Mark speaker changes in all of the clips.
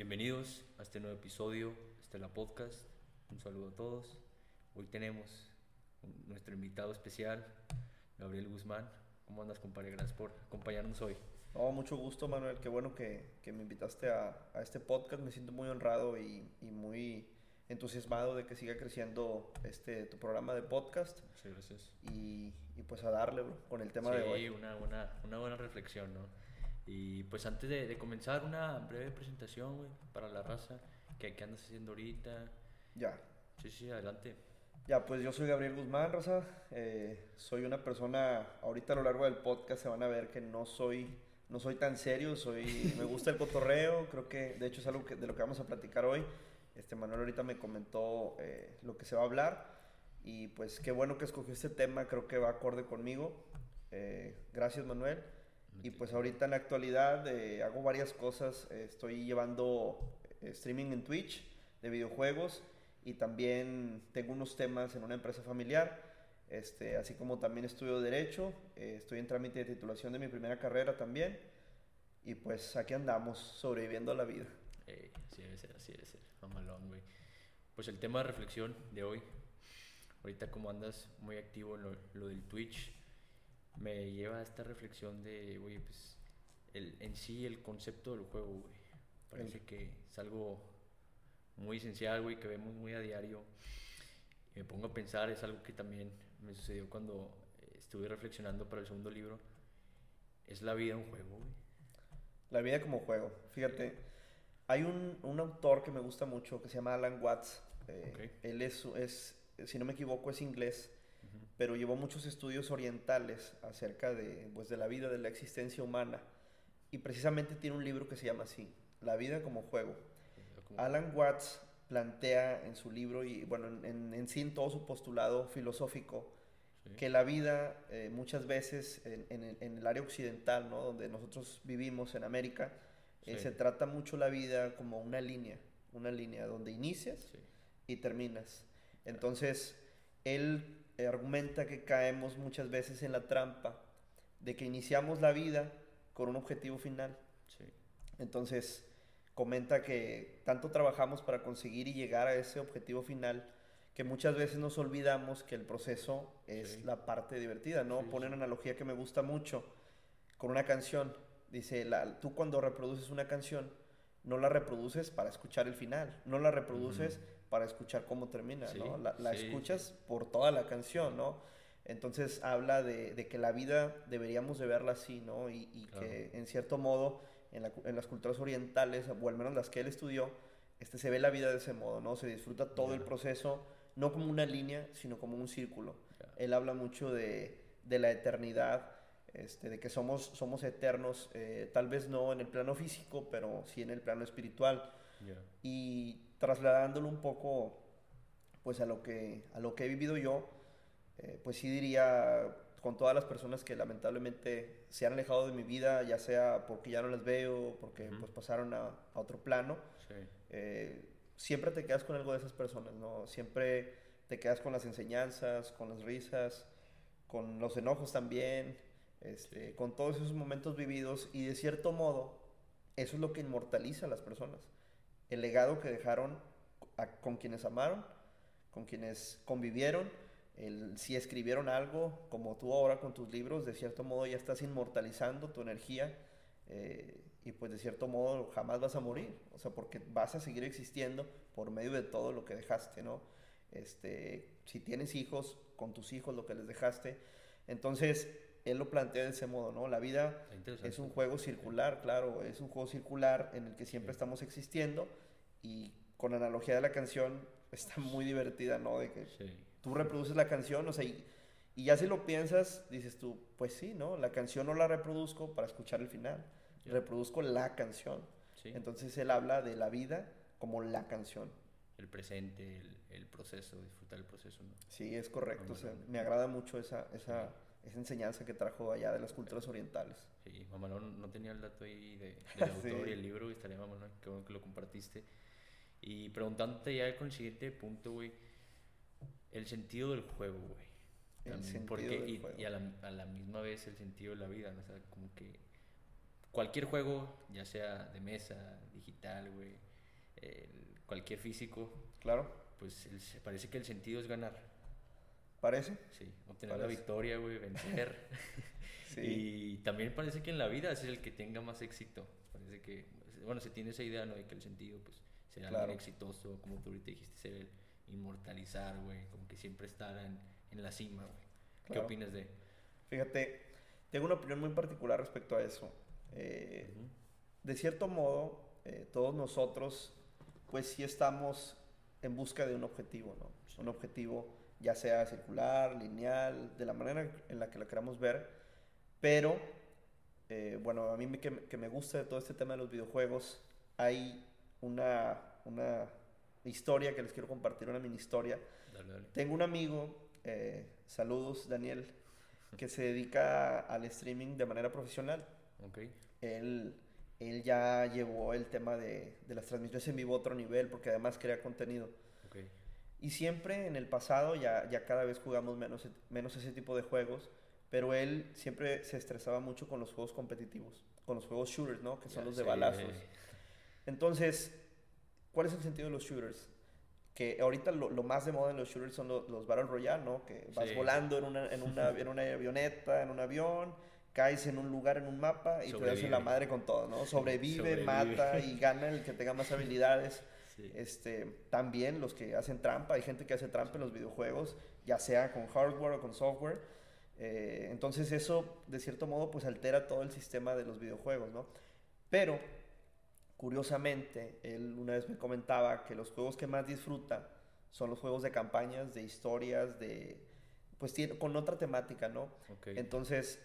Speaker 1: Bienvenidos a este nuevo episodio de Estela Podcast. Un saludo a todos. Hoy tenemos nuestro invitado especial, Gabriel Guzmán. ¿Cómo andas, compadre? Gracias por acompañarnos hoy.
Speaker 2: No, mucho gusto, Manuel. Qué bueno que, que me invitaste a, a este podcast. Me siento muy honrado y, y muy entusiasmado de que siga creciendo este tu programa de podcast.
Speaker 1: Muchas gracias.
Speaker 2: Y, y pues a darle, bro, con el tema
Speaker 1: sí,
Speaker 2: de hoy.
Speaker 1: Una, buena, una buena reflexión, ¿no? Y pues antes de, de comenzar, una breve presentación, güey, para la raza. ¿Qué, ¿Qué andas haciendo ahorita?
Speaker 2: Ya.
Speaker 1: Sí, sí, adelante.
Speaker 2: Ya, pues yo soy Gabriel Guzmán, Raza. Eh, soy una persona, ahorita a lo largo del podcast se van a ver que no soy, no soy tan serio, soy, me gusta el cotorreo, creo que de hecho es algo que, de lo que vamos a platicar hoy. Este Manuel ahorita me comentó eh, lo que se va a hablar y pues qué bueno que escogió este tema, creo que va acorde conmigo. Eh, gracias Manuel. Y pues ahorita en la actualidad eh, hago varias cosas, eh, estoy llevando eh, streaming en Twitch de videojuegos y también tengo unos temas en una empresa familiar, este, así como también estudio Derecho, eh, estoy en trámite de titulación de mi primera carrera también, y pues aquí andamos sobreviviendo a la vida.
Speaker 1: Eh, así debe ser, así debe ser. Mamalón, güey. Pues el tema de reflexión de hoy, ahorita como andas muy activo en lo, lo del Twitch, me lleva a esta reflexión de, güey, pues el, en sí el concepto del juego, güey. Parece que es algo muy esencial, güey, que vemos muy a diario. Y me pongo a pensar, es algo que también me sucedió cuando eh, estuve reflexionando para el segundo libro. Es la vida un juego, güey.
Speaker 2: La vida como juego. Fíjate, hay un, un autor que me gusta mucho que se llama Alan Watts. eh. Él es, es, si no me equivoco, es inglés. Pero llevó muchos estudios orientales acerca de, pues, de la vida, de la existencia humana. Y precisamente tiene un libro que se llama así, La vida como juego. Alan Watts plantea en su libro y bueno, en, en, sí en todo su postulado filosófico,
Speaker 1: Sí.
Speaker 2: que la vida eh, muchas veces en, en el- en el área occidental, ¿no? donde nosotros vivimos en América, eh,
Speaker 1: Sí.
Speaker 2: se trata mucho la vida como una línea, una línea donde inicias
Speaker 1: Sí.
Speaker 2: y terminas. Entonces, él argumenta que caemos muchas veces en la trampa de que iniciamos la vida con un objetivo final.
Speaker 1: Sí.
Speaker 2: Entonces, comenta que tanto trabajamos para conseguir y llegar a ese objetivo final que muchas veces nos olvidamos que el proceso es
Speaker 1: Sí.
Speaker 2: la parte divertida, ¿no?
Speaker 1: Sí,
Speaker 2: Pone una analogía que me gusta mucho con una canción. Dice, la- tú cuando reproduces una canción, no la reproduces para escuchar el final, no la reproduces. Para escuchar cómo termina,
Speaker 1: Sí,
Speaker 2: ¿no? La, la
Speaker 1: sí,
Speaker 2: escuchas por toda la canción, ¿no? Entonces habla de, de que la vida deberíamos de verla así, ¿no? Y, y que en cierto modo en, la cu- en las culturas orientales, o al menos las que él estudió, este, se ve la vida de ese modo, ¿no? Se disfruta todo el proceso, no como una línea, sino como un círculo. Él habla mucho de, de la eternidad, este, de que somos, somos eternos, eh, tal vez no en el plano físico, pero sí en el plano espiritual y trasladándolo un poco pues a lo que a lo que he vivido yo eh, pues sí diría con todas las personas que lamentablemente se han alejado de mi vida ya sea porque ya no las veo porque
Speaker 1: Ujú.
Speaker 2: pues pasaron a, a otro plano
Speaker 1: Sí.
Speaker 2: eh, siempre te quedas con algo de esas personas no siempre te quedas con las enseñanzas con las risas con los enojos también este,
Speaker 1: Sí.
Speaker 2: con todos esos momentos vividos y de cierto modo eso es lo que inmortaliza a las personas el legado que dejaron con quienes amaron, con quienes convivieron, el, si escribieron algo, como tú ahora con tus libros, de cierto modo ya estás inmortalizando tu energía eh, y pues de cierto modo jamás vas a morir, o sea, porque vas a seguir existiendo por medio de todo lo que dejaste, ¿no? Este, si tienes hijos, con tus hijos lo que les dejaste, entonces él lo plantea de ese modo, ¿no? La vida es un juego circular, claro, es un juego circular en el que siempre
Speaker 1: Sí.
Speaker 2: estamos existiendo y con analogía de la canción está muy divertida, ¿no? De que
Speaker 1: Sí.
Speaker 2: tú reproduces la canción, o sea, y, y ya si lo piensas, dices tú, pues sí, ¿no? La canción no la reproduzco para escuchar el final,
Speaker 1: Ya.
Speaker 2: reproduzco la canción.
Speaker 1: Sí.
Speaker 2: Entonces él habla de la vida como la canción.
Speaker 1: el presente, el, el proceso, disfrutar el proceso, ¿no?
Speaker 2: Sí, es correcto, o sea, me agrada mucho esa, esa, esa enseñanza que trajo allá de las culturas orientales.
Speaker 1: Sí, mamalón, no tenía el dato ahí de, del autor
Speaker 2: Sí.
Speaker 1: y el libro, y estaría mamalón, qué bueno que lo compartiste. Y preguntándote ya con el siguiente punto, güey, el sentido del juego, güey.
Speaker 2: El
Speaker 1: También,
Speaker 2: sentido
Speaker 1: porque,
Speaker 2: del
Speaker 1: y,
Speaker 2: juego.
Speaker 1: y a, la, a la misma vez el sentido de la vida, ¿no? O sea, como que cualquier juego, ya sea de mesa, digital, güey, cualquier físico.
Speaker 2: Claro.
Speaker 1: Pues parece que el sentido es ganar.
Speaker 2: ¿Parece?
Speaker 1: Sí, obtener la victoria, güey, vencer. sí. Y también parece que en la vida es el que tenga más éxito. Parece que, bueno, se tiene esa idea, ¿no? De que el sentido, pues, ser alguien exitoso, como tú ahorita dijiste, ser el inmortalizar, güey, como que siempre estar en, en la cima, güey. ¿Qué opinas de...?
Speaker 2: Fíjate, tengo una opinión muy particular respecto a eso. Eh, de cierto modo, eh, todos nosotros, pues sí estamos en busca de un objetivo, ¿no? Un objetivo ya sea circular, lineal, de la manera en la que la queramos ver, pero, eh, bueno, a mí que, que, me gusta de todo este tema de los videojuegos, hay una, una historia que les quiero compartir, una mini historia. Tengo un amigo, saludos Daniel, que se dedica al streaming de manera profesional.
Speaker 1: Okay.
Speaker 2: Él, él ya llevó el tema de, de, las transmisiones en vivo a otro nivel porque además crea contenido.
Speaker 1: Okay.
Speaker 2: Y siempre en el pasado, ya, ya cada vez jugamos menos, menos ese tipo de juegos, pero él siempre se estresaba mucho con los juegos competitivos, con los juegos shooters, ¿no? Que son los de balazos. Entonces, ¿cuál es el sentido de los shooters? que ahorita lo, lo, más de moda en los shooters son los, los Battle Royale, ¿no? Que vas volando en una, en, una, en una avioneta, en un avión, caes en un lugar, en un mapa y te das en la madre con todo, ¿no? Sobrevive, mata y gana el que tenga más habilidades. Este, también los que hacen trampa, hay gente que hace trampa en los videojuegos, ya sea con hardware o con software. Eh, entonces eso, de cierto modo, pues altera todo el sistema de los videojuegos, ¿no? Pero Curiosamente, él una vez me comentaba que los juegos que más disfruta son los juegos de campañas, de historias, de pues con otra temática, ¿no? Entonces,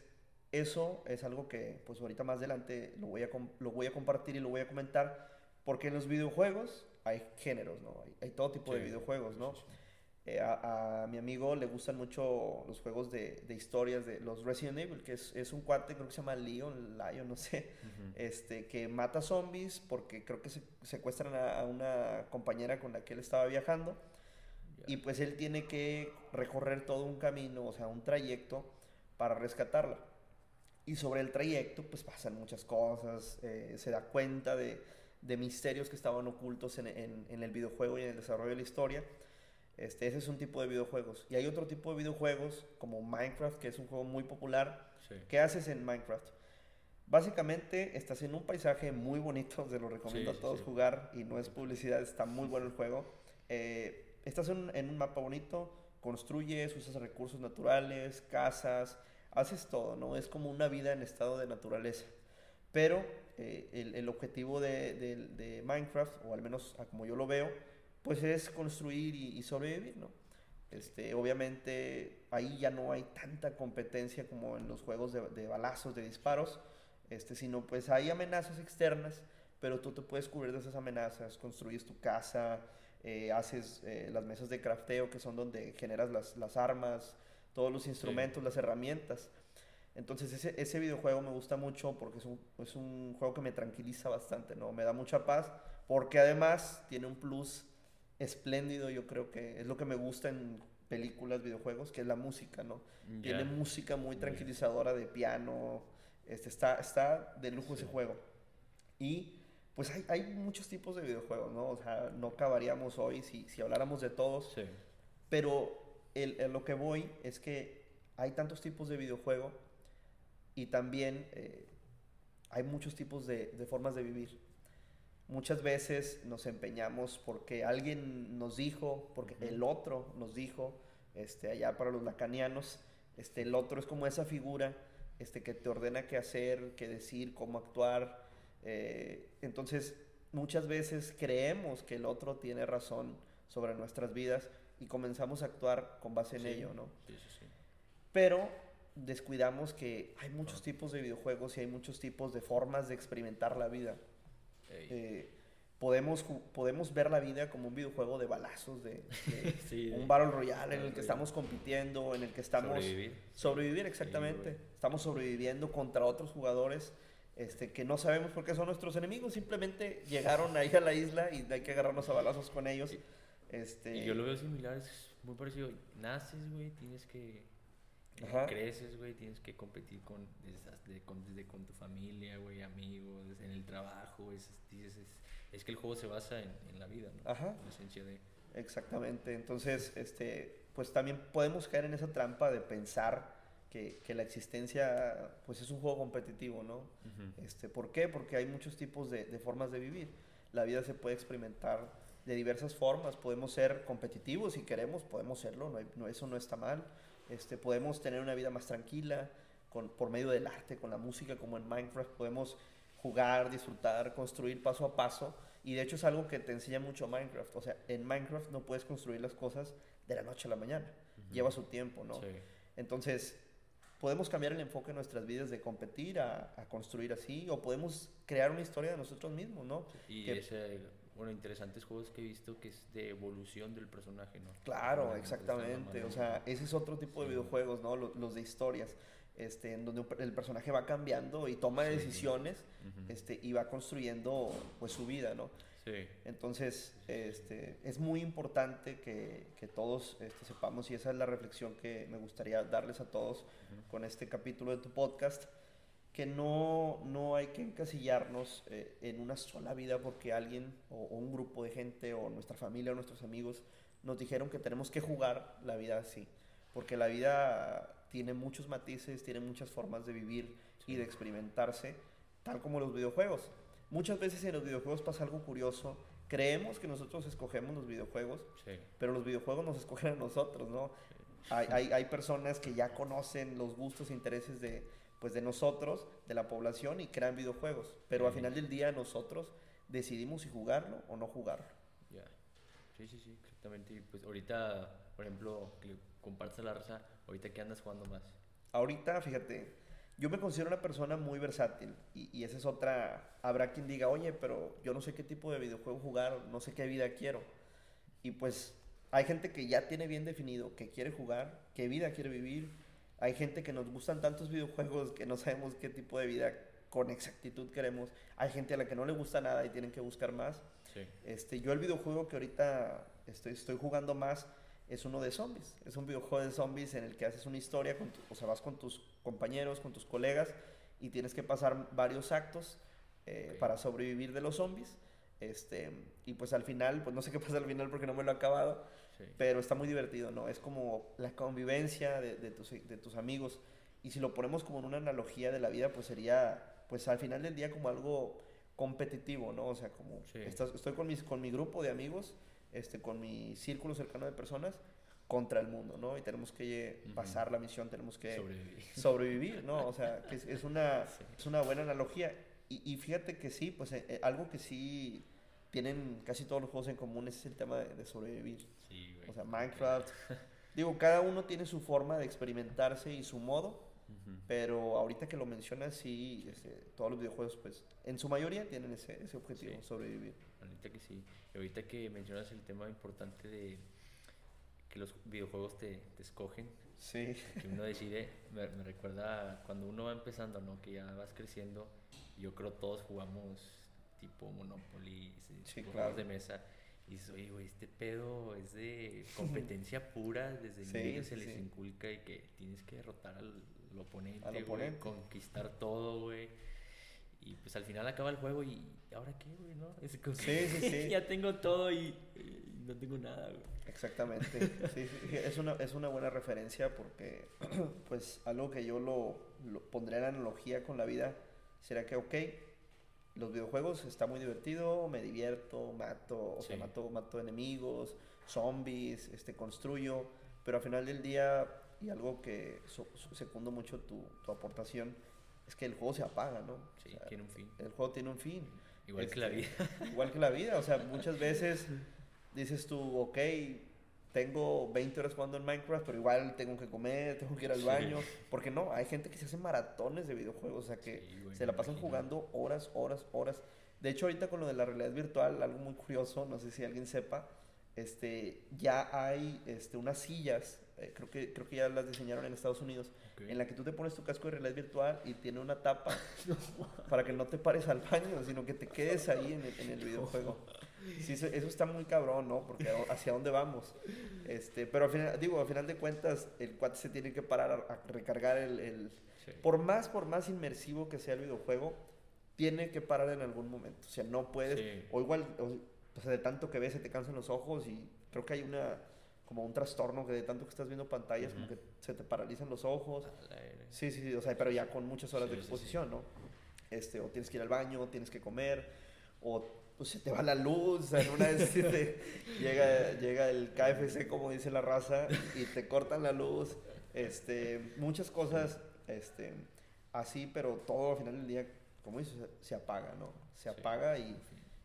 Speaker 2: eso es algo que pues ahorita más adelante lo voy a, lo voy a compartir y lo voy a comentar, porque en los videojuegos hay géneros, ¿no? Hay, todo tipo de videojuegos, ¿no? Eh, a, mi amigo le gustan mucho los juegos de, de, historias de los Resident Evil, que es, es, un cuate, creo que se llama Leon, Lion, no sé, este, que mata zombies porque creo que se, secuestran a, una compañera con la que él estaba viajando. Y pues él tiene que recorrer todo un camino, o sea, un trayecto para rescatarla. Y sobre el trayecto, pues pasan muchas cosas, eh, se da cuenta de, de, misterios que estaban ocultos en, en, en el videojuego y en el desarrollo de la historia este, ese es un tipo de videojuegos. Y hay otro tipo de videojuegos como Minecraft, que es un juego muy popular. ¿Qué haces en Minecraft? Básicamente estás en un paisaje muy bonito, se lo recomiendo a todos jugar y no es publicidad, está muy bueno el juego. Eh, estás en, un mapa bonito, construyes, usas recursos naturales, casas, haces todo, ¿no? Es como una vida en estado de naturaleza. Pero eh, el, el, objetivo de, de, de Minecraft, o al menos como yo lo veo, pues es construir y, sobrevivir, ¿no? Este, obviamente ahí ya no hay tanta competencia como en los juegos de, balazos, de disparos, este, sino pues hay amenazas externas, pero tú te puedes cubrir de esas amenazas, construyes tu casa, eh, haces eh, las mesas de crafteo que son donde generas las, las armas, todos los instrumentos, las herramientas. Entonces ese, ese, videojuego me gusta mucho porque es un, es un juego que me tranquiliza bastante, ¿no? Me da mucha paz porque además tiene un plus espléndido, yo creo que es lo que me gusta en películas, videojuegos, que es la música, ¿no? Tiene música muy tranquilizadora de piano, este, está, está de lujo ese juego. Y pues hay, hay, muchos tipos de videojuegos, ¿no? O sea, no acabaríamos hoy si, si habláramos de todos,
Speaker 1: sí.
Speaker 2: pero el, lo que voy es que hay tantos tipos de videojuego y también eh, hay muchos tipos de, de formas de vivir. Muchas veces nos empeñamos porque alguien nos dijo, porque el otro nos dijo, este, allá para los lacanianos, este, el otro es como esa figura este, que te ordena qué hacer, qué decir, cómo actuar. Eh, entonces, muchas veces creemos que el otro tiene razón sobre nuestras vidas y comenzamos a actuar con base en ello, ¿no?
Speaker 1: Sí, sí, sí.
Speaker 2: Pero descuidamos que hay muchos tipos de videojuegos y hay muchos tipos de formas de experimentar la vida. Eh, podemos, podemos ver la vida como un videojuego de balazos, de, un Battle Royale en el que estamos compitiendo, en el que estamos...
Speaker 1: Sobrevivir.
Speaker 2: Sobrevivir, exactamente. estamos sobreviviendo contra otros jugadores este, que no sabemos por qué son nuestros enemigos, simplemente llegaron ahí a la isla y hay que agarrarnos a balazos con ellos. Este...
Speaker 1: Y yo lo veo similar, es muy parecido. Naces, güey, tienes que creces, güey, tienes que competir con desde, con, desde con tu familia, güey, amigos, en el trabajo, es, es que el juego se basa en, en la vida, ¿no?
Speaker 2: Ajá.
Speaker 1: La esencia de...
Speaker 2: Exactamente. Entonces, este, pues también podemos caer en esa trampa de pensar que, que la existencia, pues es un juego competitivo, ¿no? Este, ¿Por qué? Porque hay muchos tipos de, de formas de vivir. La vida se puede experimentar de diversas formas. Podemos ser competitivos si queremos, podemos serlo, no hay- no- eso no está mal. Este, podemos tener una vida más tranquila con, por medio del arte, con la música, como en Minecraft. Podemos jugar, disfrutar, construir paso a paso. Y de hecho es algo que te enseña mucho Minecraft. O sea, en Minecraft no puedes construir las cosas de la noche a la mañana.
Speaker 1: Ujú.
Speaker 2: Lleva su tiempo, ¿no?
Speaker 1: Sí.
Speaker 2: Entonces, podemos cambiar el enfoque de nuestras vidas de competir a, a construir así, o podemos crear una historia de nosotros mismos, ¿no?
Speaker 1: Y
Speaker 2: que-
Speaker 1: ese, bueno, interesantes juegos que he visto que es de evolución del personaje, ¿no?
Speaker 2: Claro,
Speaker 1: Bueno,
Speaker 2: exactamente. O sea, ese es otro tipo de
Speaker 1: Sí.
Speaker 2: videojuegos, ¿no? Los, los de historias, este, en donde el personaje va cambiando y toma
Speaker 1: Sí.
Speaker 2: decisiones,
Speaker 1: Ujú.
Speaker 2: este, y va construyendo, pues, su vida, ¿no?
Speaker 1: Sí.
Speaker 2: Entonces, este, es muy importante que, que todos este, sepamos, y esa es la reflexión que me gustaría darles a todos con este capítulo de tu podcast, que no, no hay que encasillarnos eh, en una sola vida porque alguien o, o un grupo de gente o nuestra familia o nuestros amigos nos dijeron que tenemos que jugar la vida así, porque la vida tiene muchos matices, tiene muchas formas de vivir y de experimentarse, tal como los videojuegos. Muchas veces en los videojuegos pasa algo curioso. Creemos que nosotros escogemos los videojuegos,
Speaker 1: Sí.
Speaker 2: pero los videojuegos nos escogen a nosotros, ¿no? Hay, hay, hay personas que ya conocen los gustos e intereses de, pues, de nosotros, de la población, y crean videojuegos. Pero al final del día nosotros decidimos si jugarlo o no jugarlo.
Speaker 1: Ya. Sí, sí, sí, exactamente. Y pues ahorita, por ejemplo, que a la raza, ahorita que andas jugando más.
Speaker 2: Ahorita, fíjate, yo me considero una persona muy versátil y, y esa es otra, habrá quien diga, oye, pero yo no sé qué tipo de videojuego jugar, no sé qué vida quiero. Y pues hay gente que ya tiene bien definido qué quiere jugar, qué vida quiere vivir. Hay gente que nos gustan tantos videojuegos que no sabemos qué tipo de vida con exactitud queremos. Hay gente a la que no le gusta nada y tienen que buscar más.
Speaker 1: Sí.
Speaker 2: Este, yo el videojuego que ahorita estoy, estoy jugando más es uno de zombies. Es un videojuego de zombies en el que haces una historia, con tu- o sea, vas con tus compañeros, con tus colegas y tienes que pasar varios actos eh, para sobrevivir de los zombies. Este, y pues al final, pues no sé qué pasa al final porque no me lo he acabado,
Speaker 1: Sí.
Speaker 2: pero está muy divertido, ¿no? Es como la convivencia de, de tus, de tus amigos. Y si lo ponemos como en una analogía de la vida, pues sería, pues al final del día como algo competitivo, ¿no? O sea, como
Speaker 1: Sí.
Speaker 2: estás- estoy con, mis, con mi grupo de amigos, este, con mi círculo cercano de personas contra el mundo, ¿no? Y tenemos que
Speaker 1: Ujú.
Speaker 2: pasar la misión, tenemos que
Speaker 1: Sobreviví.
Speaker 2: sobrevivir, ¿no? O sea, que es, es una,
Speaker 1: Sí.
Speaker 2: es una buena analogía. Y, y fíjate que sí, pues eh, eh, algo que sí tienen casi todos los juegos en común es el tema de, de sobrevivir.
Speaker 1: Sí, güey.
Speaker 2: O sea, Minecraft. Digo, cada uno tiene su forma de experimentarse y su modo, pero ahorita que lo mencionas, sí, este, todos los videojuegos, pues, en su mayoría tienen ese, ese objetivo,
Speaker 1: Sí.
Speaker 2: sobrevivir.
Speaker 1: Ahorita que sí. Y ahorita que mencionas el tema importante de que los videojuegos te, te escogen,
Speaker 2: Sí.
Speaker 1: que uno decide, me, me recuerda cuando uno va empezando, ¿no? Que ya vas creciendo. Yo creo todos jugamos tipo Monopoly, sí,
Speaker 2: Sí,
Speaker 1: juegos
Speaker 2: claro.
Speaker 1: de mesa. Y dices, oye, güey, este pedo es de competencia pura. Desde
Speaker 2: Sí,
Speaker 1: niños
Speaker 2: sí,
Speaker 1: se les
Speaker 2: sí.
Speaker 1: inculca y que tienes que derrotar al, al oponente,
Speaker 2: Al
Speaker 1: güey,
Speaker 2: oponente.
Speaker 1: conquistar todo, güey. Y pues al final acaba el juego y ¿ahora qué, güey? ¿No? Es como
Speaker 2: Sí,
Speaker 1: que
Speaker 2: sí, sí.
Speaker 1: ya tengo todo y, y no tengo nada, güey.
Speaker 2: Exactamente. Sí, sí, es, una, es una buena referencia porque, pues, algo que yo lo, lo pondré en analogía con la vida será que, ok, los videojuegos está muy divertido, me divierto, mato, o sea, mato, mato enemigos, zombies, este, construyo, pero al final del día, y algo que so- so- secundo mucho tu, tu aportación, es que el juego se apaga, ¿no? O
Speaker 1: Sí,
Speaker 2: sea,
Speaker 1: tiene un fin.
Speaker 2: el juego tiene un fin.
Speaker 1: Igual que la
Speaker 2: Este,
Speaker 1: vida.
Speaker 2: Igual que la vida, o sea, muchas veces dices tú, ok, tengo 20 horas jugando en Minecraft, pero igual tengo que comer, tengo que ir al
Speaker 1: Sí.
Speaker 2: baño. Porque no, hay gente que se hace maratones de videojuegos, o sea, que
Speaker 1: Sí, güey,
Speaker 2: se la pasan jugando horas, horas, horas. De hecho, ahorita con lo de la realidad virtual, algo muy curioso, no sé si alguien sepa, este, ya hay este, unas sillas, eh, creo, que, creo que ya las diseñaron en Estados Unidos,
Speaker 1: Ok.
Speaker 2: en la que tú te pones tu casco de realidad virtual y tiene una tapa para que no te pares al baño, sino que te quedes ahí en el, en el videojuego. Sí, eso, eso está muy cabrón, ¿no? Porque hacia dónde vamos. Este, pero al final, digo, al final de cuentas, el cuate se tiene que parar a, a recargar el, el-
Speaker 1: Sí.
Speaker 2: Por más, por más inmersivo que sea el videojuego, tiene que parar en algún momento. O sea, no puedes,
Speaker 1: Sí.
Speaker 2: o igual, o, o sea, de tanto que ves se te cansan los ojos y creo que hay una, como un trastorno que de tanto que estás viendo pantallas, como
Speaker 1: Ujú.
Speaker 2: que se te paralizan los ojos. Sí, sí, sí, o sea, pero ya con muchas horas
Speaker 1: Sí,
Speaker 2: de
Speaker 1: sí, sí.
Speaker 2: exposición, ¿no? Este, o tienes que ir al baño, tienes que comer, o pues, se te va la luz, o sea, en una vez te- llega, llega el KFC, como dice la raza, y te cortan la luz, este, muchas cosas, este, así, pero todo al final del día, como dices, se apaga, ¿no? Se apaga y,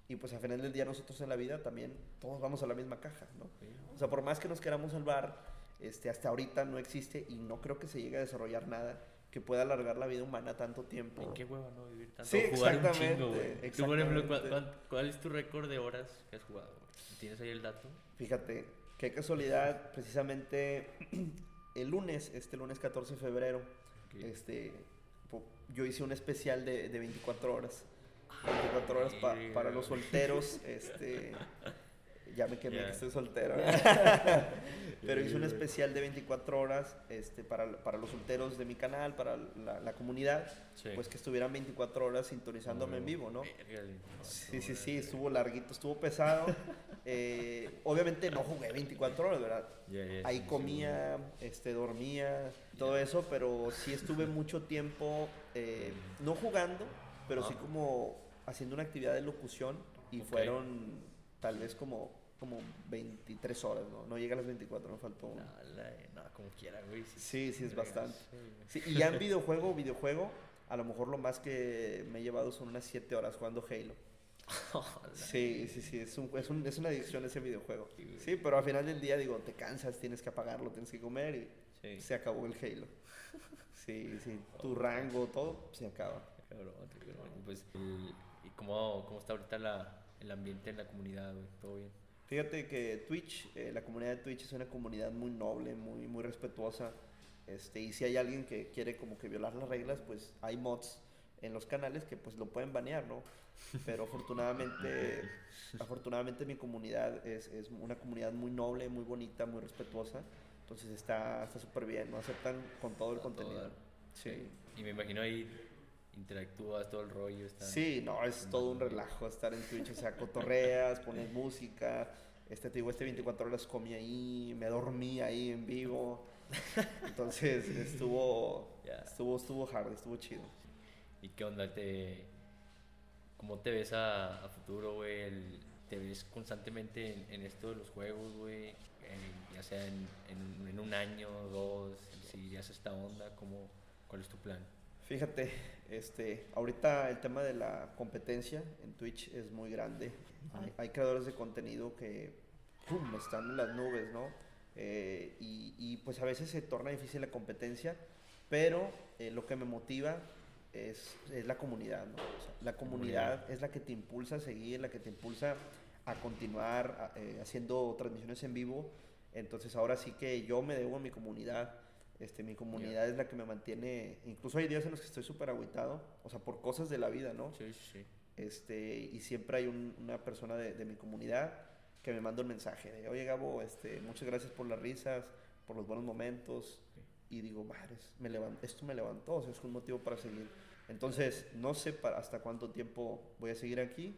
Speaker 2: y pues al final del día nosotros en la vida también todos vamos a la misma caja, ¿no? O sea, por más que nos queramos salvar, este, hasta ahorita no existe y no creo que se llegue a desarrollar nada que pueda alargar la vida humana tanto tiempo.
Speaker 1: ¿En qué hueva no vivir tanto?
Speaker 2: Sí,
Speaker 1: jugar un
Speaker 2: exactamente,
Speaker 1: chingo, güey. Tú, por ejemplo, ¿cuál,
Speaker 2: exactamente.
Speaker 1: cuál- es tu récord de horas que has jugado? ¿Tienes ahí el dato?
Speaker 2: Fíjate, qué casualidad, precisamente el lunes, este lunes 14 de febrero,
Speaker 1: Ok.
Speaker 2: este, yo hice un especial de, de 24 horas. 24 horas pa- para los solteros, este, ya me quemé que estoy soltero. Pero hice un especial de 24 horas este, para, para los solteros de mi canal, para la, la comunidad,
Speaker 1: Sí.
Speaker 2: pues que estuvieran 24 horas sintonizándome en vivo, ¿no? Sí, sí, sí, estuvo larguito, estuvo pesado. Eh, obviamente no jugué 24 horas, ¿verdad? Ahí
Speaker 1: sí, sí,
Speaker 2: comía, este, dormía, todo eso, pero sí estuve mucho tiempo, eh, no jugando, pero sí
Speaker 1: Ajá.
Speaker 2: como haciendo una actividad de locución y fueron tal vez como, como 23 horas, ¿no? No llega a las 24, me faltó.
Speaker 1: No, no, como quiera, güey.
Speaker 2: Sí, sí, es bastante. Sí, y ya en videojuego, videojuego, a lo mejor lo más que me he llevado son unas 7 horas jugando Halo. Sí, sí, sí, es, un, es, un- es una adicción ese videojuego.
Speaker 1: Sí,
Speaker 2: pero al final del día digo, te cansas, tienes que apagarlo, tienes que comer y
Speaker 1: Sí.
Speaker 2: se acabó el Halo. Sí, sí, tu rango, todo se acaba.
Speaker 1: Cabrón, cabrón. Y Pues, ¿y cómo, cómo está ahorita la, el ambiente en la comunidad, güey? ¿Todo bien?
Speaker 2: Fíjate que Twitch, eh, la comunidad de Twitch es una comunidad muy noble, muy, muy respetuosa. Este, y si hay alguien que quiere como que violar las reglas, pues hay mods en los canales que pues lo pueden banear, ¿no? Pero afortunadamente, afortunadamente mi comunidad es, es una comunidad muy noble, muy bonita, muy respetuosa. Entonces está está súper bien, ¿no? Aceptan con todo el
Speaker 1: A todo
Speaker 2: contenido.
Speaker 1: dar.
Speaker 2: Sí.
Speaker 1: Y me imagino ahí interactúas todo el rollo. Está...
Speaker 2: Sí, no, es todo un relajo estar en Twitch, o sea, cotorreas, pones música, este, te digo, este 24 horas comí ahí, me dormí ahí en vivo, entonces estuvo,
Speaker 1: Ya.
Speaker 2: estuvo, estuvo hard, estuvo chido.
Speaker 1: ¿Y qué onda? ¿Te, ¿Cómo te ves a, a futuro, güey? El- ¿Te ves constantemente en, en esto de los juegos, güey? Ya sea en, en- en un año, dos, si irías a esta onda, ¿cómo, ¿cuál es tu plan?
Speaker 2: Fíjate, este, ahorita el tema de la competencia en Twitch es muy grande. Hay, hay creadores de contenido que pum, están en las nubes, ¿no? Eh, y, y, pues a veces se torna difícil la competencia, pero eh, lo que me motiva es, es la comunidad, ¿no? O sea, la comunidad es la que te impulsa a seguir, la que te impulsa a continuar a- eh, haciendo transmisiones en vivo. Entonces ahora sí que yo me debo a mi comunidad. Este, mi comunidad es la que me mantiene. Incluso hay días en los que estoy súper agüitado, o sea, por cosas de la vida, ¿no?
Speaker 1: Sí, sí, sí.
Speaker 2: Este, y siempre hay un- una persona de, de mi comunidad que me manda un mensaje de, oye Gabo, este, muchas gracias por las risas, por los buenos momentos. Y digo, madres, me levan- esto me levantó, o sea, es un motivo para seguir. Entonces, no sé para hasta cuánto tiempo voy a seguir aquí,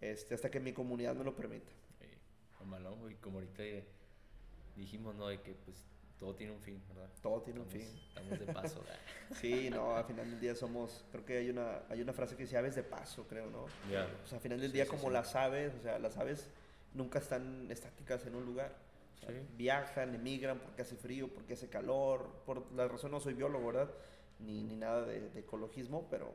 Speaker 2: este, hasta que mi comunidad me lo permita.
Speaker 1: Mamalón, güey, como ahorita dijimos, ¿no? De que pues todo tiene un fin, ¿verdad?
Speaker 2: Todo tiene un fin.
Speaker 1: Estamos de paso, ¿verdad?
Speaker 2: Sí, no, al final del día somos, creo que hay una, hay una frase que dice aves de paso, creo, ¿no?
Speaker 1: Ya.
Speaker 2: O sea, al final del
Speaker 1: Sí,
Speaker 2: día
Speaker 1: sí,
Speaker 2: como
Speaker 1: sí.
Speaker 2: las aves, o sea, las aves nunca están estáticas en un lugar. O sea. Viajan, emigran porque hace frío, porque hace calor. Por la razón no soy biólogo, ¿verdad? Ni, ni nada de, de ecologismo, pero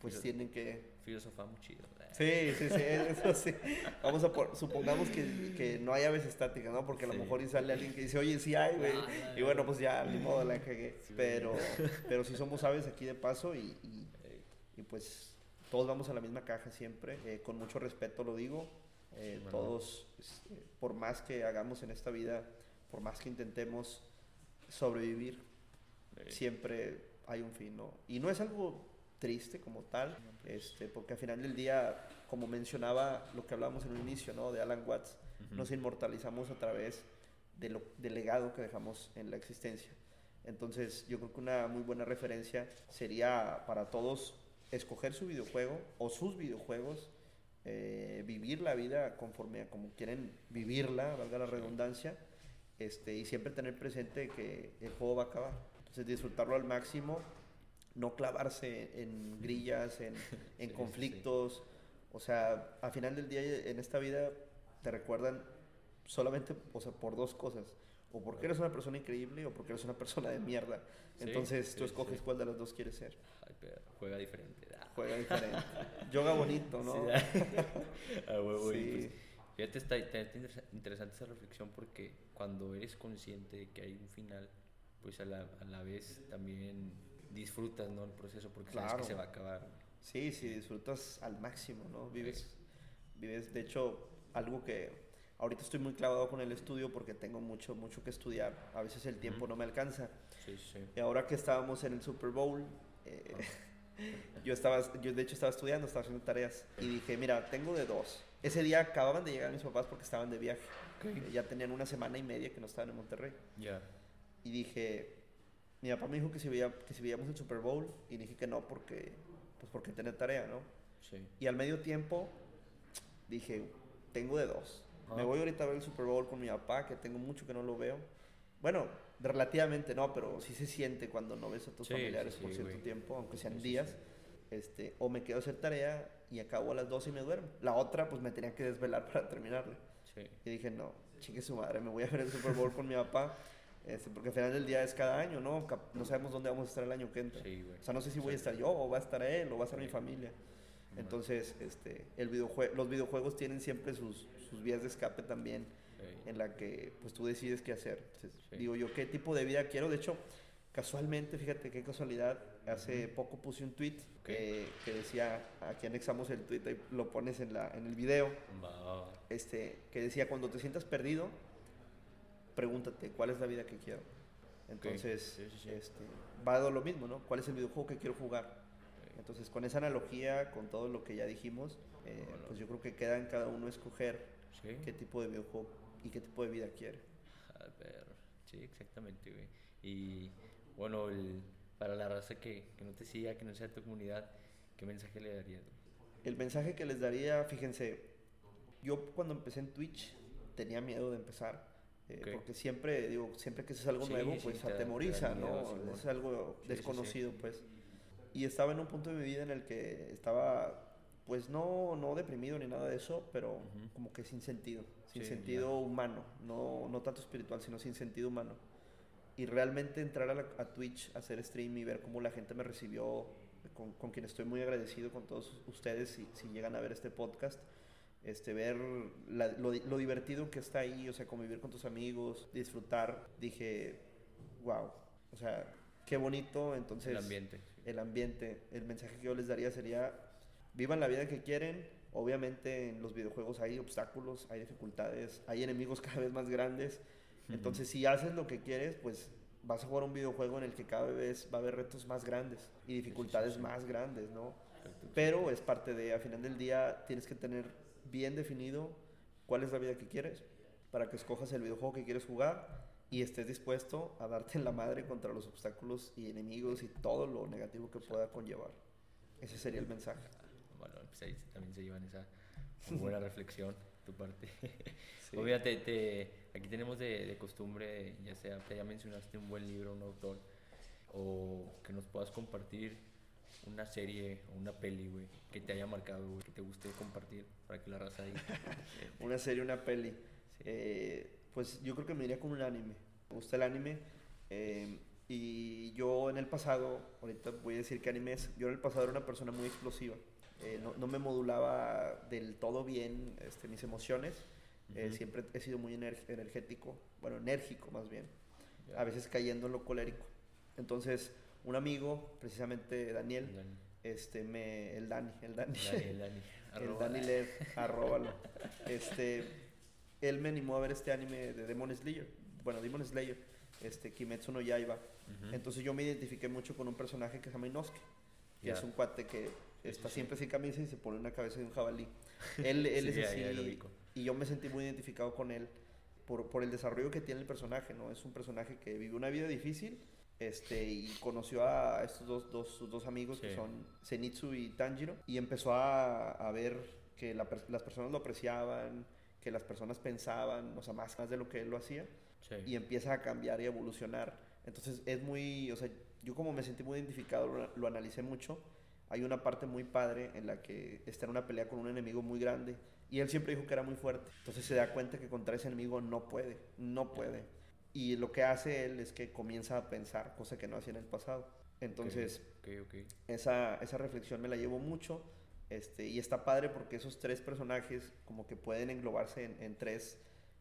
Speaker 2: pues tienen que...
Speaker 1: Filosofamos chido.
Speaker 2: Sí, sí, sí, eso sí. Vamos a por, supongamos que, que no hay aves estáticas, ¿no? Porque a lo
Speaker 1: Sí.
Speaker 2: mejor y sale alguien que dice, oye, sí hay, güey.
Speaker 1: Ah,
Speaker 2: Y bueno, pues ya, ni modo, la cagué.
Speaker 1: Sí,
Speaker 2: Pero, pero sí somos aves aquí de paso y, y, y pues todos vamos a la misma caja siempre, eh, con mucho respeto lo digo. Eh,
Speaker 1: Sí,
Speaker 2: todos, eh, por más que hagamos en esta vida, por más que intentemos sobrevivir, siempre hay un fin, ¿no? Y no es algo triste como tal, este, porque al final del día, como mencionaba lo que hablábamos en un inicio, ¿no? De Alan Watts,
Speaker 1: ujú.
Speaker 2: nos inmortalizamos a través de lo, del legado que dejamos en la existencia. Entonces, yo creo que una muy buena referencia sería para todos escoger su videojuego o sus videojuegos, eh, vivir la vida conforme a como quieren vivirla, valga la redundancia, este, y siempre tener presente que el juego va a acabar. Entonces disfrutarlo al máximo, no clavarse en grillas, en, en
Speaker 1: Sí, sí,
Speaker 2: conflictos. O sea, al final del día en esta vida te recuerdan solamente, o sea, por dos cosas. O porque eres una persona increíble o porque eres una persona de mierda.
Speaker 1: Sí,
Speaker 2: Entonces
Speaker 1: sí,
Speaker 2: tú escoges
Speaker 1: sí.
Speaker 2: cuál de las dos quieres ser.
Speaker 1: Ay, pero juega diferente. Ah.
Speaker 2: Juega diferente. Yoga bonito, ¿no?
Speaker 1: Sí, ah, y
Speaker 2: Sí.
Speaker 1: pues, fíjate, está, está interesa- interesante esa reflexión porque cuando eres consciente de que hay un final, pues a la, a la vez también disfrutas ¿no? el proceso porque sabes
Speaker 2: Claro.
Speaker 1: que se va a acabar.
Speaker 2: Sí, sí, disfrutas al máximo, ¿no? Vives, vives, de hecho, algo que ahorita estoy muy clavado con el estudio porque tengo mucho, mucho que estudiar. A veces el tiempo no me alcanza.
Speaker 1: Sí, sí.
Speaker 2: Y ahora que estábamos en el Super Bowl, eh, yo estaba, yo de hecho estaba estudiando, estaba haciendo tareas y dije, mira, tengo de dos. Ese día acababan de llegar mis papás porque estaban de viaje. Eh, Ya tenían una semana y media que no estaban en Monterrey.
Speaker 1: Ya.
Speaker 2: Y dije, mi papá me dijo que si, veía, que si veíamos el Super Bowl y dije que no porque, pues porque tenía tarea, ¿no?
Speaker 1: Sí.
Speaker 2: Y al medio tiempo dije, tengo de dos. Me
Speaker 1: Ah.
Speaker 2: voy ahorita a ver el Super Bowl con mi papá, que tengo mucho que no lo veo. Bueno, relativamente no, pero sí se siente cuando no ves a tus
Speaker 1: Sí,
Speaker 2: familiares
Speaker 1: sí,
Speaker 2: por cierto
Speaker 1: güey.
Speaker 2: tiempo, aunque sean días. Este, o me quedo a hacer tarea y acabo a las 12 y me duermo. La otra, pues me tenía que desvelar para terminarla. Y dije, no, chingue su madre, me voy a ver el Super Bowl con mi papá. Este, porque al final del día es cada año, ¿no? No sabemos dónde vamos a estar el año que entra.
Speaker 1: Sí.
Speaker 2: O sea, no sé si voy a estar yo o va a estar él o va a estar mi familia. Entonces, este, el videojue los videojuegos tienen siempre sus, sus vías de escape también,
Speaker 1: Sí.
Speaker 2: en la que pues tú decides qué hacer. Entonces,
Speaker 1: Sí.
Speaker 2: digo yo, ¿qué tipo de vida quiero? De hecho, casualmente, fíjate qué casualidad, hace
Speaker 1: Ujú.
Speaker 2: poco puse un tweet
Speaker 1: Ok.
Speaker 2: que, que decía, aquí anexamos el tweet, ahí lo pones en, la, en el video,
Speaker 1: va.
Speaker 2: este, que decía, cuando te sientas perdido, pregúntate, ¿cuál es la vida que quiero? Entonces,
Speaker 1: Sí, sí, sí.
Speaker 2: Este, va a dar lo mismo, ¿no? ¿Cuál es el videojuego que quiero jugar? Entonces, con esa analogía, con todo lo que ya dijimos, eh,
Speaker 1: Bueno.
Speaker 2: pues yo creo que queda en cada uno escoger
Speaker 1: Sí.
Speaker 2: qué tipo de videojuego y qué tipo de vida quiere.
Speaker 1: A ver, sí, exactamente, güey. Y bueno, el- para la raza que, que no te siga, que no sea tu comunidad, ¿qué mensaje le darías?
Speaker 2: El mensaje que les daría, fíjense, yo cuando empecé en Twitch tenía miedo de empezar. Eh,
Speaker 1: Ok.
Speaker 2: Porque siempre, digo, siempre que es algo
Speaker 1: Sí,
Speaker 2: nuevo, pues atemoriza,
Speaker 1: miedo,
Speaker 2: ¿no?
Speaker 1: Simón.
Speaker 2: es algo
Speaker 1: Sí,
Speaker 2: desconocido, pues. Y estaba en un punto de mi vida en el que estaba, pues no, no deprimido ni nada de eso, pero
Speaker 1: Ujú.
Speaker 2: como que sin sentido, sin sentido humano, no, no tanto espiritual, sino sin sentido humano. Y realmente entrar a, la- a Twitch, hacer stream y ver cómo la gente me recibió, con, con quien estoy muy agradecido con todos ustedes, si, si llegan a ver este podcast, este, ver la- lo, lo divertido que está ahí, o sea, convivir con tus amigos, disfrutar, dije, wow, o sea, qué bonito, entonces
Speaker 1: El ambiente.
Speaker 2: el ambiente. El mensaje que yo les daría sería, vivan la vida que quieren. Obviamente en los videojuegos hay obstáculos, hay dificultades, hay enemigos cada vez más grandes. Entonces si haces lo que quieres, pues vas a jugar un videojuego en el que cada vez va a haber retos más grandes y dificultades
Speaker 1: sí.
Speaker 2: más grandes, ¿no? Pero es parte de, al final del día, tienes que tener bien definido cuál es la vida que quieres para que escojas el videojuego que quieres jugar y estés dispuesto a darte en la madre contra los obstáculos y enemigos y todo lo negativo que pueda conllevar. Ese sería el mensaje.
Speaker 1: Bueno, pues ahí también se llevan esa muy buena reflexión tu parte.
Speaker 2: Sí.
Speaker 1: Obviamente, te, aquí tenemos de, de costumbre, ya sea, ya mencionaste un buen libro, un autor, o que nos puedas compartir una serie o una peli, güey, que te haya marcado, güey, que te guste compartir para que la raza ahí.
Speaker 2: Una serie, una peli.
Speaker 1: Sí.
Speaker 2: Eh, pues yo creo que me iría con un anime. Me gusta el anime. eh, y yo en el pasado, ahorita voy a decir qué anime es, yo en el pasado era una persona muy explosiva. Eh, no, no me modulaba del todo bien este, mis emociones.
Speaker 1: Ujú.
Speaker 2: siempre he sido muy ener- energético, bueno, enérgico más bien. A veces cayendo en lo colérico. Entonces, un amigo, precisamente Daniel,
Speaker 1: Dani,
Speaker 2: este, me, el Dani, el Dani,
Speaker 1: Dani, el Dani.
Speaker 2: el Dani Led, arróbalo. Este, él me animó a ver este anime de Demon Slayer. Bueno, Demon Slayer, este, Kimetsu no Yaiba.
Speaker 1: Ujú.
Speaker 2: Entonces yo me identifiqué mucho con un personaje que se llama Inosuke, que
Speaker 1: Ya.
Speaker 2: es un cuate que
Speaker 1: Sí,
Speaker 2: está
Speaker 1: sí, sí.
Speaker 2: siempre sin camisa y se pone una cabeza de un jabalí. Él, él
Speaker 1: Sí,
Speaker 2: es así
Speaker 1: ya
Speaker 2: y yo me sentí muy identificado con él por, por el desarrollo que tiene el personaje, ¿no? Es un personaje que vive una vida difícil, Este, y conoció a estos dos, dos, sus dos amigos que
Speaker 1: Sí.
Speaker 2: son Zenitsu y Tanjiro. Y empezó a, a ver que la las personas lo apreciaban, que las personas pensaban, o sea, más, más de lo que él lo hacía.
Speaker 1: Sí.
Speaker 2: Y empieza a cambiar y evolucionar. Entonces es muy, o sea, yo como me sentí muy identificado, lo, lo analicé mucho. Hay una parte muy padre en la que está en una pelea con un enemigo muy grande y él siempre dijo que era muy fuerte. Entonces se da cuenta que contra ese enemigo no puede, no puede. Y lo que hace él es que comienza a pensar, cosa que no hacía en el pasado. Entonces
Speaker 1: Ok, ok.
Speaker 2: esa, esa reflexión me la llevo mucho. Este, y está padre porque esos tres personajes como que pueden englobarse en, en tres,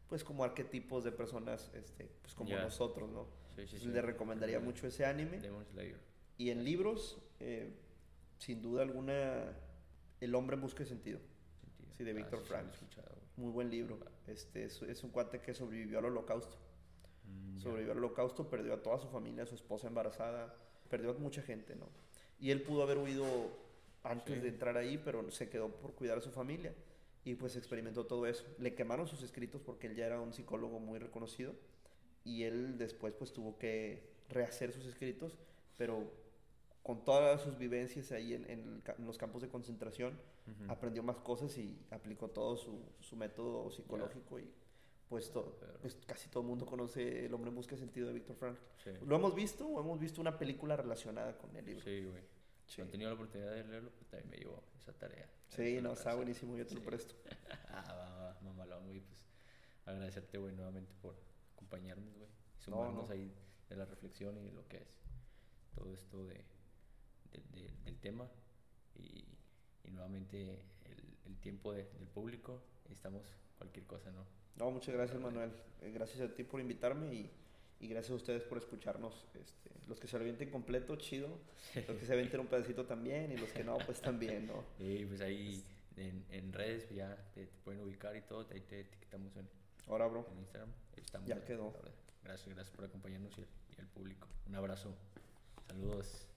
Speaker 2: pues como arquetipos de personas, este, pues como
Speaker 1: Ya.
Speaker 2: nosotros, ¿no?
Speaker 1: Sí, sí, sí.
Speaker 2: le recomendaría mucho ese anime.
Speaker 1: Demon Slayer.
Speaker 2: Y en libros, eh, sin duda alguna, El hombre en busca de sentido.
Speaker 1: Sentido.
Speaker 2: Sí, de
Speaker 1: Ah,
Speaker 2: Víctor
Speaker 1: he
Speaker 2: Frank. Muy buen libro. Este, es, es un cuate que sobrevivió al holocausto. Sobrevivió al holocausto, perdió a toda su familia, a su esposa embarazada, perdió a mucha gente, ¿no? Y él pudo haber huido antes
Speaker 1: Sí.
Speaker 2: de entrar ahí, pero se quedó por cuidar a su familia y pues experimentó todo eso. Le quemaron sus escritos porque él ya era un psicólogo muy reconocido y él después pues tuvo que rehacer sus escritos, pero con todas sus vivencias ahí en, en el ca- en los campos de concentración, aprendió más cosas y aplicó todo su, su método psicológico y pues, to-
Speaker 1: Pero-
Speaker 2: pues casi todo el mundo conoce El hombre en busca de sentido de Víctor Frank.
Speaker 1: Sí.
Speaker 2: ¿Lo hemos visto o hemos visto una película relacionada con el libro?
Speaker 1: Sí, güey.
Speaker 2: Sí.
Speaker 1: No he tenido la oportunidad de leerlo, pero también me llevó esa tarea.
Speaker 2: Sí, no, está buenísimo, yo te lo
Speaker 1: Sí.
Speaker 2: presto.
Speaker 1: Ah, va, va, mamalón, güey. Pues agradecerte, güey, nuevamente por acompañarnos, güey. Y
Speaker 2: No,
Speaker 1: sumarnos
Speaker 2: no.
Speaker 1: ahí de la reflexión y de lo que es todo esto de, de- de- del tema. Y, y nuevamente el, el tiempo de- del público. Estamos cualquier cosa, ¿no?
Speaker 2: No, muchas gracias Manuel. Eh, Gracias a ti por invitarme y, y gracias a ustedes por escucharnos. Este, los que se avienten completo, chido. Los que se avienten un pedacito también y los que no, pues también, ¿no?
Speaker 1: Y pues ahí en, en redes ya te, te pueden ubicar y todo. Ahí te etiquetamos en,
Speaker 2: Ahora, bro.
Speaker 1: en Instagram. Estamos
Speaker 2: Ya quedó.
Speaker 1: Gracias, gracias por acompañarnos y el, y el público. Un abrazo. Saludos.